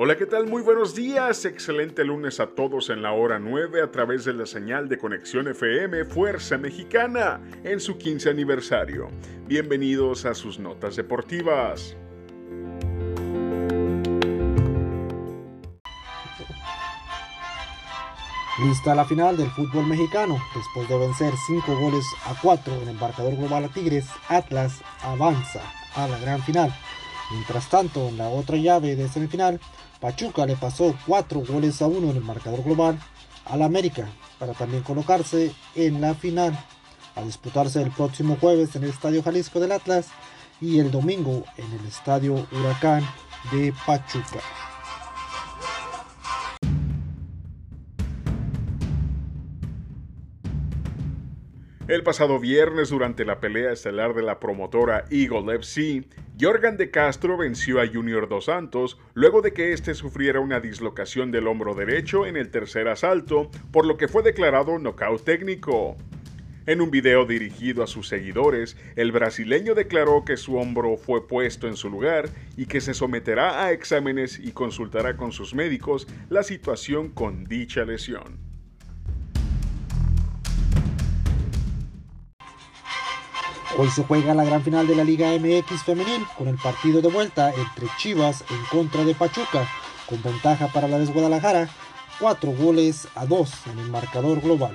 Hola, ¿qué tal? Muy buenos días. Excelente lunes a todos en la hora 9 a través de la señal de conexión FM Fuerza Mexicana en su 15 aniversario. Bienvenidos a sus notas deportivas. Lista la final del fútbol mexicano. Después de vencer 5 goles a 4 en el marcador global a Tigres, Atlas avanza a la gran final. Mientras tanto, en la otra llave de semifinal, Pachuca le pasó 4 goles a 1 en el marcador global al América para también colocarse en la final a disputarse el próximo jueves en el Estadio Jalisco del Atlas y el domingo en el Estadio Huracán de Pachuca. El pasado viernes, durante la pelea estelar de la promotora Eagle FC, Jorgan de Castro venció a Junior Dos Santos luego de que éste sufriera una dislocación del hombro derecho en el tercer asalto, por lo que fue declarado nocaut técnico. En un video dirigido a sus seguidores, el brasileño declaró que su hombro fue puesto en su lugar y que se someterá a exámenes y consultará con sus médicos la situación con dicha lesión. Hoy se juega la gran final de la Liga MX femenil con el partido de vuelta entre Chivas en contra de Pachuca, con ventaja para la de Guadalajara, 4 goles a 2 en el marcador global.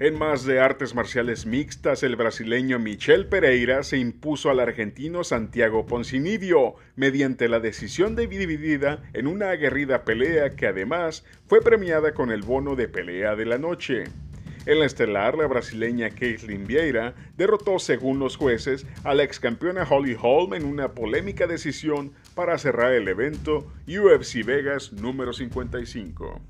En más de artes marciales mixtas, el brasileño Michel Pereira se impuso al argentino Santiago Poncinibio mediante la decisión de dividida en una aguerrida pelea que además fue premiada con el bono de pelea de la noche. En la estelar, la brasileña Caitlin Vieira derrotó, según los jueces, a la ex campeona Holly Holm en una polémica decisión para cerrar el evento UFC Vegas número 55.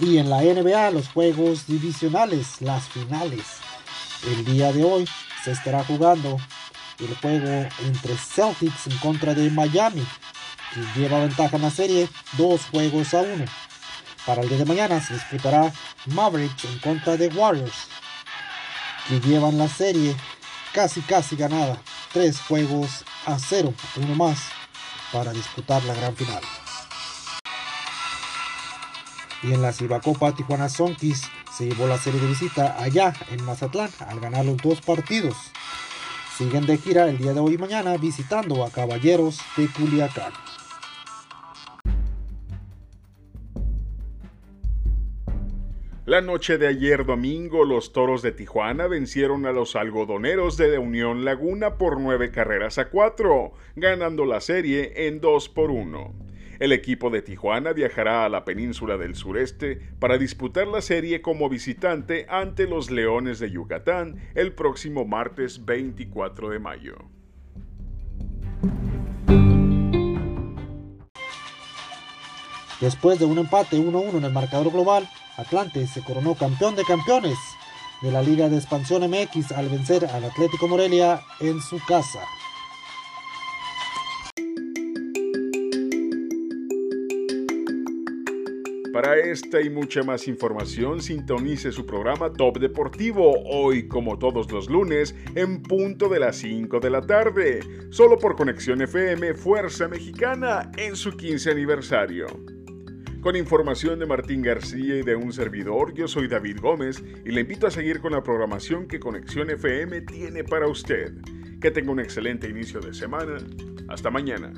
Y en la NBA, los juegos divisionales, las finales. El día de hoy se estará jugando el juego entre Celtics en contra de Miami, quien lleva ventaja en la serie, dos juegos a uno. Para el día de mañana se disputará Mavericks en contra de Warriors, que llevan la serie casi casi ganada, tres juegos a cero, uno más, para disputar la gran final. Y en la Copa Tijuana Sonkis se llevó la serie de visita allá en Mazatlán al ganar los dos partidos. Siguen de gira el día de hoy y mañana visitando a Caballeros de Culiacán. La noche de ayer domingo, los Toros de Tijuana vencieron a los algodoneros de Unión Laguna por nueve carreras a cuatro, ganando la serie en 2 por 1. El equipo de Tijuana viajará a la península del sureste para disputar la serie como visitante ante los Leones de Yucatán el próximo martes 24 de mayo. Después de un empate 1-1 en el marcador global, Atlante se coronó campeón de campeones de la Liga de Expansión MX al vencer al Atlético Morelia en su casa. Para esta y mucha más información, sintonice su programa Top Deportivo, hoy como todos los lunes, en punto de las 5 de la tarde, solo por Conexión FM Fuerza Mexicana en su 15 aniversario. Con información de Martín García y de un servidor, yo soy David Gómez y le invito a seguir con la programación que Conexión FM tiene para usted. Que tenga un excelente inicio de semana. Hasta mañana.